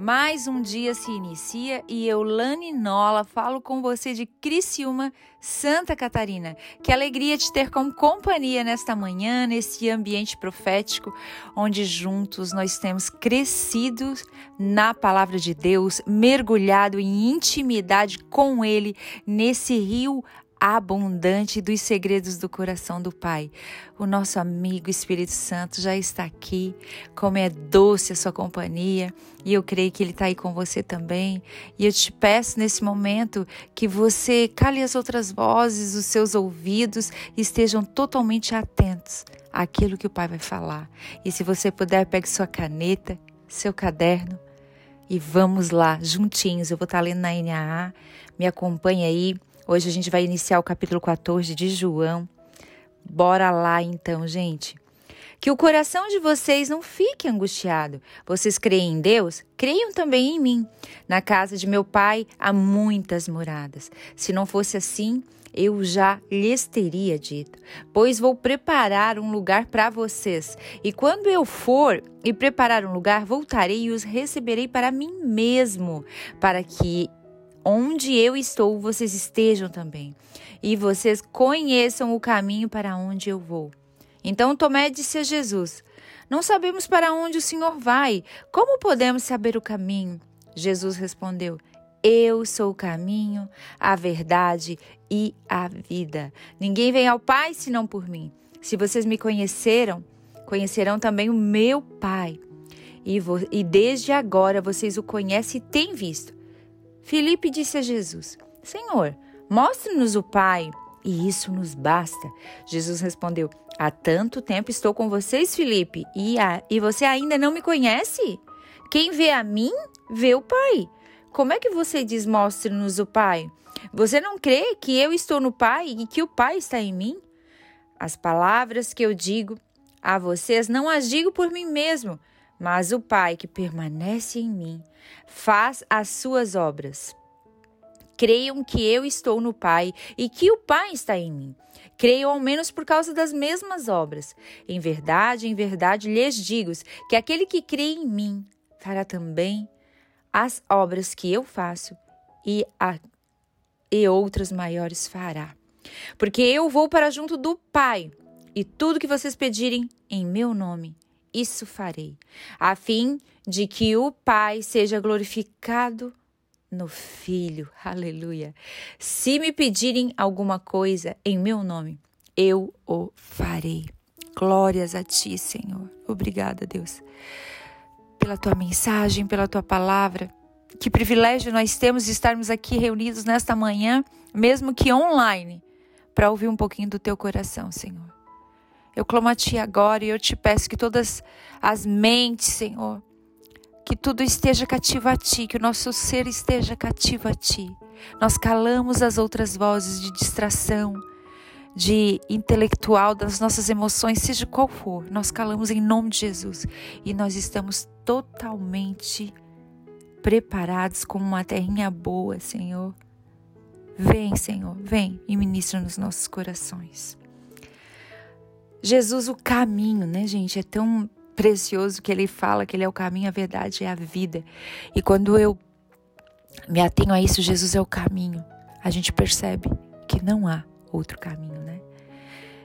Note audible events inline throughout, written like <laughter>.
Mais um dia se inicia e eu, Lani Nola, falo com você de Criciúma, Santa Catarina. Que alegria te ter como companhia nesta manhã, nesse ambiente profético, onde juntos nós temos crescido na palavra de Deus, mergulhado em intimidade com Ele, nesse rio abundante dos segredos do coração do Pai. O nosso amigo Espírito Santo já está aqui, como é doce a sua companhia, e eu creio que ele está aí com você também. E eu te peço nesse momento que você cale as outras vozes, os seus ouvidos estejam totalmente atentos àquilo que o Pai vai falar. E se você puder, pegue sua caneta, seu caderno. E vamos lá, juntinhos. Eu vou estar lendo na NAA. Me acompanhe aí Hoje a gente vai iniciar o capítulo 14 de João. Bora lá então, gente. Que o coração de vocês não fique angustiado. Vocês creem em Deus? Creiam também em mim. Na casa de meu pai há muitas moradas. Se não fosse assim, eu já lhes teria dito, pois vou preparar um lugar para vocês. E quando eu for e preparar um lugar, voltarei e os receberei para mim mesmo, para que onde eu estou, vocês estejam também, e vocês conheçam o caminho para onde eu vou. Então Tomé disse a Jesus: Não sabemos para onde o Senhor vai. Como podemos saber o caminho? Jesus respondeu: Eu sou o caminho, a verdade e a vida. Ninguém vem ao Pai senão por mim. Se vocês me conheceram, conhecerão também o meu Pai. E, e desde agora vocês o conhecem e têm visto. Filipe disse a Jesus: Senhor, mostre-nos o Pai, e isso nos basta. Jesus respondeu: Há tanto tempo estou com vocês, Filipe, e, a, e você ainda não me conhece? Quem vê a mim, vê o Pai. Como é que você diz: Mostre-nos o Pai? Você não crê que eu estou no Pai e que o Pai está em mim? As palavras que eu digo a vocês não as digo por mim mesmo, mas o Pai que permanece em mim faz as suas obras. Creiam que eu estou no Pai e que o Pai está em mim. Creiam ao menos por causa das mesmas obras. Em verdade, em verdade lhes digo que aquele que crê em mim fará também as obras que eu faço e, a, e outras maiores fará. Porque eu vou para junto do Pai, e tudo que vocês pedirem em meu nome isso farei, a fim de que o Pai seja glorificado no Filho. <laughs> Aleluia. Se me pedirem alguma coisa em meu nome, eu o farei. Glórias a ti, Senhor. Obrigada, Deus, pela tua mensagem, pela tua palavra. Que privilégio nós temos de estarmos aqui reunidos nesta manhã, mesmo que online, para ouvir um pouquinho do teu coração, Senhor. Eu clamo a Ti agora e eu te peço que todas as mentes, Senhor, que tudo esteja cativo a Ti, que o nosso ser esteja cativo a Ti. Nós calamos as outras vozes de distração, de intelectual, das nossas emoções, seja qual for, nós calamos em nome de Jesus e nós estamos totalmente preparados como uma terrinha boa, Senhor. Vem, Senhor, vem e ministra nos nossos corações. Jesus, o caminho, né, gente? É tão precioso que ele fala que ele é o caminho, a verdade e a vida. E quando eu me atenho a isso, Jesus é o caminho, a gente percebe que não há outro caminho, né?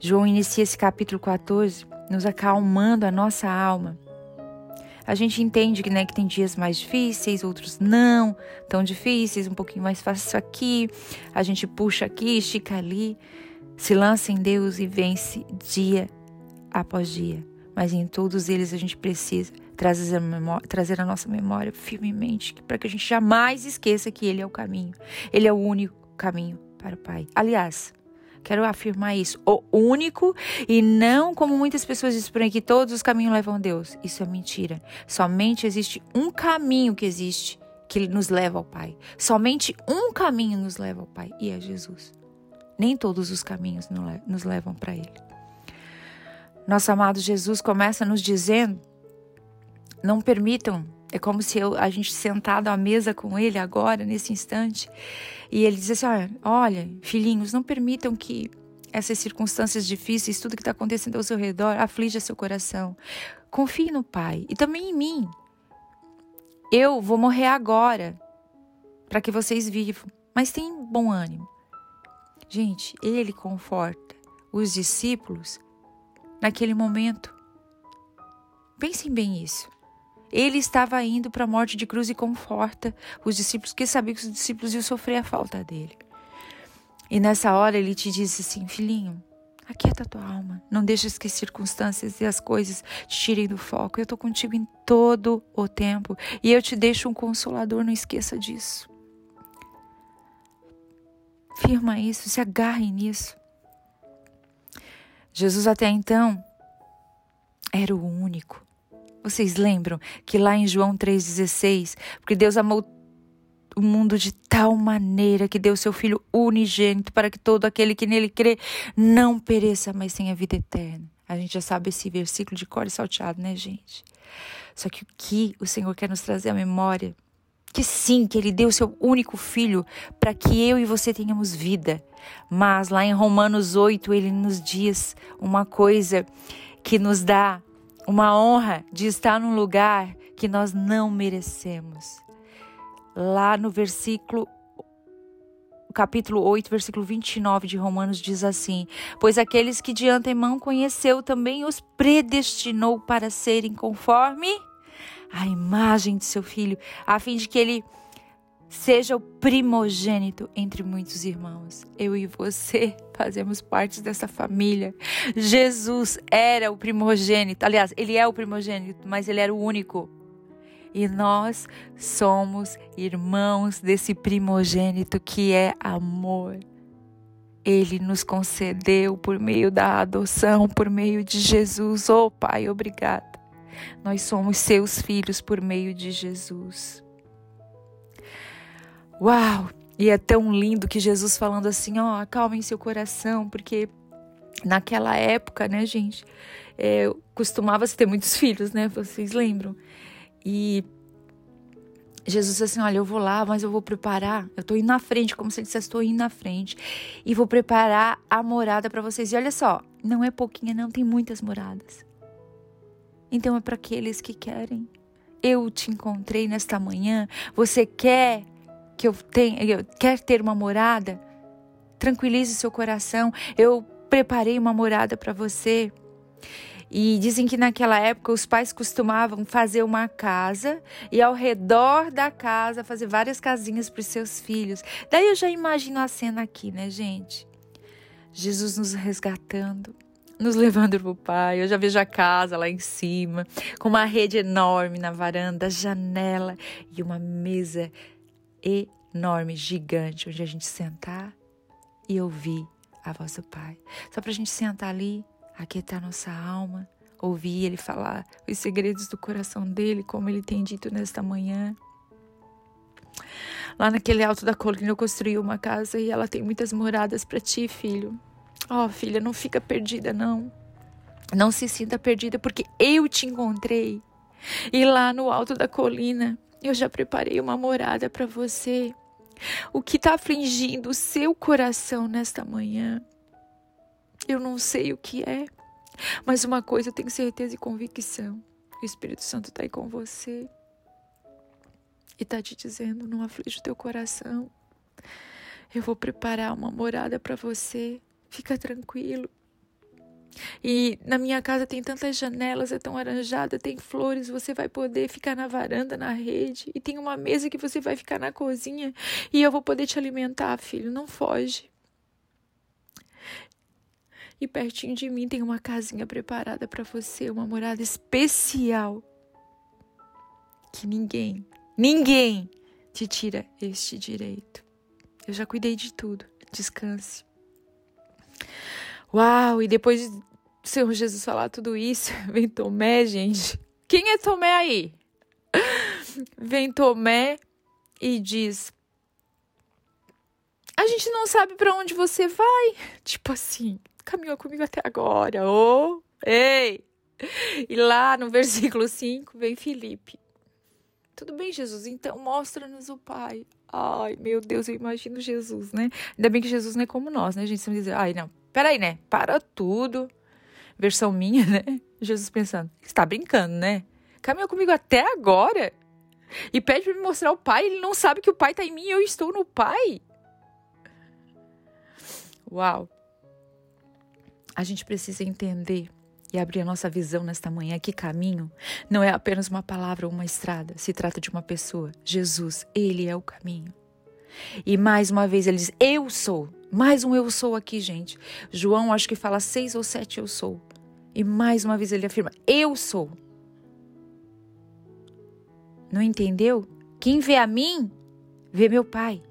João inicia esse capítulo 14 nos acalmando a nossa alma. A gente entende que, né, que tem dias mais difíceis, outros não tão difíceis, um pouquinho mais fácil aqui. A gente puxa aqui, estica ali. Se lança em Deus e vence dia após dia. Mas em todos eles a gente precisa trazer a, memória, trazer a nossa memória firmemente para que a gente jamais esqueça que Ele é o caminho. Ele é o único caminho para o Pai. Aliás, quero afirmar isso. O único e não como muitas pessoas dizem por aí que todos os caminhos levam a Deus. Isso é mentira. Somente existe um caminho que existe que nos leva ao Pai. Somente um caminho nos leva ao Pai e é Jesus. Nem todos os caminhos nos levam para Ele. Nosso amado Jesus começa nos dizendo: não permitam É como se eu, a gente sentado à mesa com ele agora, nesse instante, e ele diz assim: olha, filhinhos, não permitam que essas circunstâncias difíceis, tudo que está acontecendo ao seu redor, aflija seu coração. Confie no Pai e também em mim. Eu vou morrer agora para que vocês vivam, mas tenham bom ânimo. Gente, ele conforta os discípulos naquele momento. Pensem bem isso. Ele estava indo para a morte de cruz e conforta os discípulos, porque sabia que os discípulos iam sofrer a falta dele. E nessa hora ele te disse assim: Filhinho, aquieta tua alma. Não deixes que as circunstâncias e as coisas te tirem do foco. Eu estou contigo em todo o tempo. E eu te deixo um consolador, não esqueça disso. Firma isso, se agarre nisso. Jesus até então era o único. Vocês lembram que lá em João 3,16, porque Deus amou o mundo de tal maneira que deu seu Filho unigênito para que todo aquele que nele crê não pereça, mas tenha vida eterna. A gente já sabe esse versículo de cor e salteado, né, gente? Só que o que o Senhor quer nos trazer à memória que sim, que ele deu seu único filho para que eu e você tenhamos vida. Mas lá em Romanos 8, ele nos diz uma coisa que nos dá uma honra de estar num lugar que nós não merecemos. Lá no versículo capítulo 8, versículo 29 de Romanos diz assim: Pois aqueles que de antemão conheceu também os predestinou para serem conforme a imagem de seu filho, a fim de que ele seja o primogênito entre muitos irmãos. Eu e você fazemos parte dessa família. Jesus era o primogênito. Aliás, ele é o primogênito, mas ele era o único. E nós somos irmãos desse primogênito que é amor. Ele nos concedeu por meio da adoção, por meio de Jesus. Oh, Pai, obrigada. Nós somos seus filhos por meio de Jesus. Uau! E é tão lindo que Jesus falando assim, ó, oh, acalmem seu coração, porque naquela época, né, gente, é, costumava-se ter muitos filhos, né? Vocês lembram? E Jesus disse assim: Olha, eu vou lá, mas eu vou preparar. Eu estou indo na frente, como se ele dissesse: Estou indo na frente. E vou preparar a morada para vocês. E olha só, não é pouquinha, não, tem muitas moradas. Então é para aqueles que querem. Eu te encontrei nesta manhã. Você quer que eu tenha, quer ter uma morada? Tranquilize seu coração. Eu preparei uma morada para você. E dizem que naquela época os pais costumavam fazer uma casa e ao redor da casa fazer várias casinhas para os seus filhos. Daí eu já imagino a cena aqui, né, gente? Jesus nos resgatando nos levando para o pai. Eu já vejo a casa lá em cima, com uma rede enorme na varanda, janela e uma mesa enorme, gigante, onde a gente sentar e ouvir a voz do pai. Só para a gente sentar ali, aquietar nossa alma, ouvir ele falar os segredos do coração dele, como ele tem dito nesta manhã. Lá naquele alto da colina eu construí uma casa e ela tem muitas moradas para ti, filho. Ó, oh, filha, não fica perdida, não. Não se sinta perdida, porque eu te encontrei. E lá no alto da colina, eu já preparei uma morada para você. O que está afligindo o seu coração nesta manhã? Eu não sei o que é, mas uma coisa eu tenho certeza e convicção: o Espírito Santo está aí com você e está te dizendo: não aflige o teu coração. Eu vou preparar uma morada para você. Fica tranquilo. E na minha casa tem tantas janelas, é tão arranjada, tem flores, você vai poder ficar na varanda, na rede, e tem uma mesa que você vai ficar na cozinha, e eu vou poder te alimentar, filho, não foge. E pertinho de mim tem uma casinha preparada para você, uma morada especial. Que ninguém, ninguém te tira este direito. Eu já cuidei de tudo. Descanse. Uau! E depois do Senhor Jesus falar tudo isso, <laughs> vem Tomé, gente. Quem é Tomé aí? Vem Tomé e diz: A gente não sabe para onde você vai. Tipo assim, caminhou comigo até agora. Oh, ei! E lá no <laughs> versículo 5 vem Felipe. Tudo bem, Jesus, então mostra-nos o Pai. Ai, meu Deus, eu imagino Jesus, né? Ainda bem que Jesus não é como nós, né? Gente sempre diz, ai, não, peraí, né? Para tudo. Versão minha, né? Jesus pensando, está brincando, né? Caminhou comigo até agora e pede para me mostrar o Pai. Ele não sabe que o Pai está em mim e eu estou no Pai. Uau! A gente precisa entender e abrir a nossa visão nesta manhã que caminho não é apenas uma palavra ou uma estrada, se trata de uma pessoa. Jesus, ele é o caminho. E mais uma vez ele diz: Eu sou. Mais um eu sou aqui, gente. João acho que fala seis ou sete eu sou. E mais uma vez ele afirma: Eu sou. Não entendeu? Quem vê a mim, vê meu Pai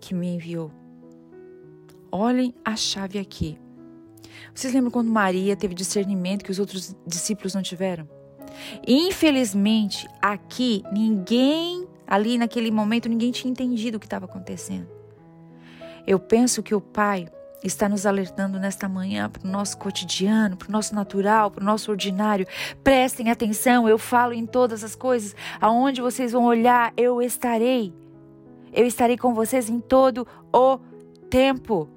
que me enviou. Olhem a chave aqui. Vocês lembram quando Maria teve discernimento que os outros discípulos não tiveram? Infelizmente, aqui ninguém, ali naquele momento, ninguém tinha entendido o que estava acontecendo. Eu penso que o Pai está nos alertando nesta manhã para o nosso cotidiano, para o nosso natural, para o nosso ordinário. Prestem atenção, eu falo em todas as coisas. Aonde vocês vão olhar, eu estarei. Eu estarei com vocês em todo o tempo.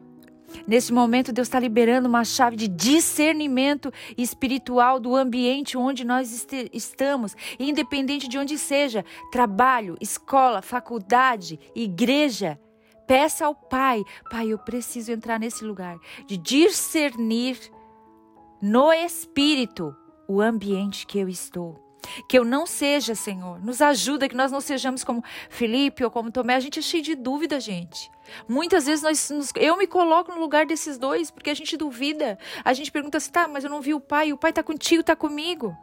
Nesse momento, Deus está liberando uma chave de discernimento espiritual do ambiente onde nós estamos, independente de onde seja trabalho, escola, faculdade, igreja. Peça ao Pai, Pai, eu preciso entrar nesse lugar de discernir no espírito o ambiente que eu estou. Que eu não seja, Senhor, nos ajuda que nós não sejamos como Felipe ou como Tomé. A gente é cheio de dúvida, gente. Muitas vezes nós, nos, eu me coloco no lugar desses dois porque a gente duvida. A gente pergunta assim, tá, mas eu não vi o pai. O pai está contigo, está comigo.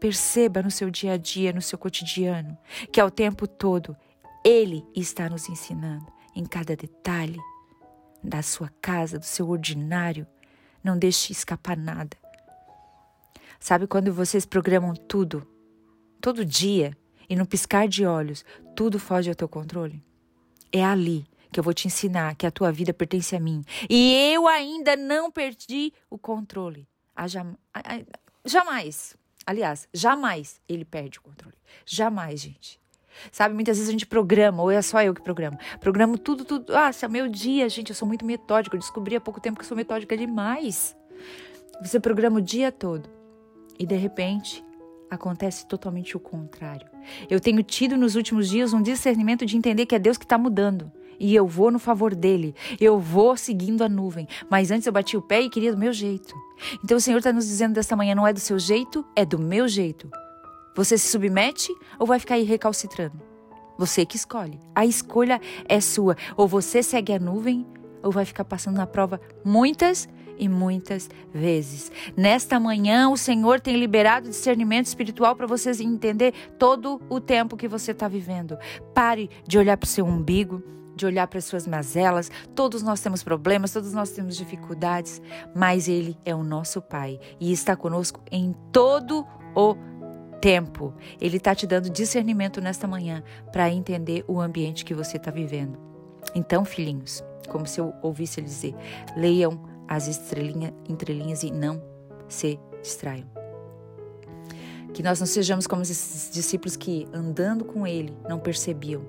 Perceba no seu dia a dia, no seu cotidiano, que ao tempo todo ele está nos ensinando em cada detalhe da sua casa, do seu ordinário. Não deixe escapar nada. Sabe quando vocês programam tudo, todo dia, e no piscar de olhos, tudo foge ao teu controle? É ali que eu vou te ensinar que a tua vida pertence a mim. E eu ainda não perdi o controle. A jam... a, a, jamais. Aliás, jamais ele perde o controle. Jamais, gente. Sabe, muitas vezes a gente programa, ou é só eu que programo. Programo tudo, tudo. Ah, se é meu dia, gente, eu sou muito metódica. Eu descobri há pouco tempo que sou metódica demais. Você programa o dia todo. E de repente, acontece totalmente o contrário. Eu tenho tido nos últimos dias um discernimento de entender que é Deus que está mudando e eu vou no favor dele. Eu vou seguindo a nuvem. Mas antes eu bati o pé e queria do meu jeito. Então o Senhor está nos dizendo desta manhã: não é do seu jeito, é do meu jeito. Você se submete ou vai ficar aí recalcitrando? Você que escolhe. A escolha é sua. Ou você segue a nuvem ou vai ficar passando na prova muitas e muitas vezes. Nesta manhã, o Senhor tem liberado discernimento espiritual para vocês entender todo o tempo que você está vivendo. Pare de olhar para o seu umbigo de olhar para as suas mazelas. Todos nós temos problemas, todos nós temos dificuldades, mas Ele é o nosso Pai e está conosco em todo o tempo. Ele está te dando discernimento nesta manhã para entender o ambiente que você está vivendo. Então, filhinhos, como se eu ouvisse ele dizer, leiam as estrelinhas, entrelinhas e não se distraiam. Que nós não sejamos como esses discípulos que, andando com ele, não percebiam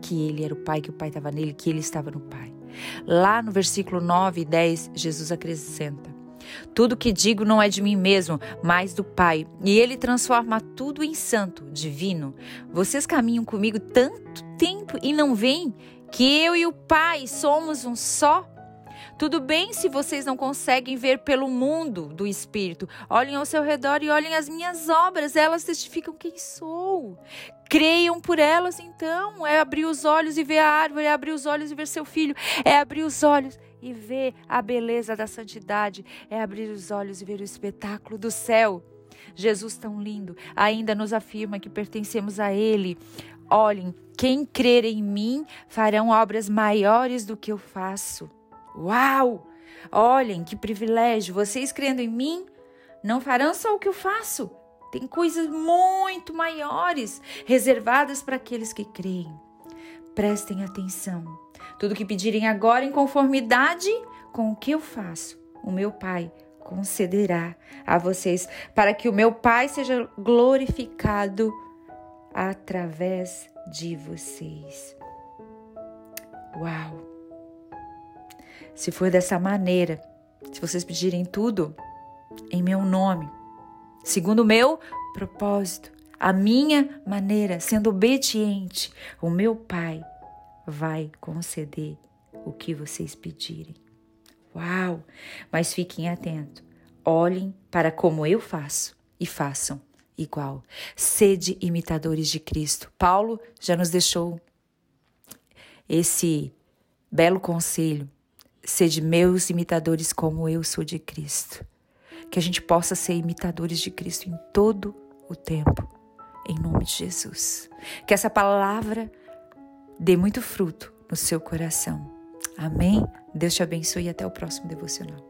que ele era o Pai, que o Pai estava nele, que ele estava no Pai. Lá no versículo 9 e 10, Jesus acrescenta: Tudo que digo não é de mim mesmo, mas do Pai. E ele transforma tudo em santo, divino. Vocês caminham comigo tanto tempo e não veem que eu e o Pai somos um só? Tudo bem se vocês não conseguem ver pelo mundo do Espírito. Olhem ao seu redor e olhem as minhas obras, elas testificam quem sou. Creiam por elas, então. É abrir os olhos e ver a árvore, é abrir os olhos e ver seu filho, é abrir os olhos e ver a beleza da santidade, é abrir os olhos e ver o espetáculo do céu. Jesus tão lindo ainda nos afirma que pertencemos a Ele. Olhem, quem crer em mim farão obras maiores do que eu faço. Uau! Olhem que privilégio! Vocês crendo em mim não farão só o que eu faço. Tem coisas muito maiores reservadas para aqueles que creem. Prestem atenção. Tudo que pedirem agora em conformidade com o que eu faço, o meu Pai concederá a vocês, para que o meu Pai seja glorificado através de vocês. Uau! Se for dessa maneira, se vocês pedirem tudo em meu nome, segundo o meu propósito, a minha maneira, sendo obediente, o meu Pai vai conceder o que vocês pedirem. Uau! Mas fiquem atentos. Olhem para como eu faço e façam igual. Sede imitadores de Cristo. Paulo já nos deixou esse belo conselho. Sede meus imitadores como eu sou de Cristo. Que a gente possa ser imitadores de Cristo em todo o tempo. Em nome de Jesus. Que essa palavra dê muito fruto no seu coração. Amém? Deus te abençoe e até o próximo devocional.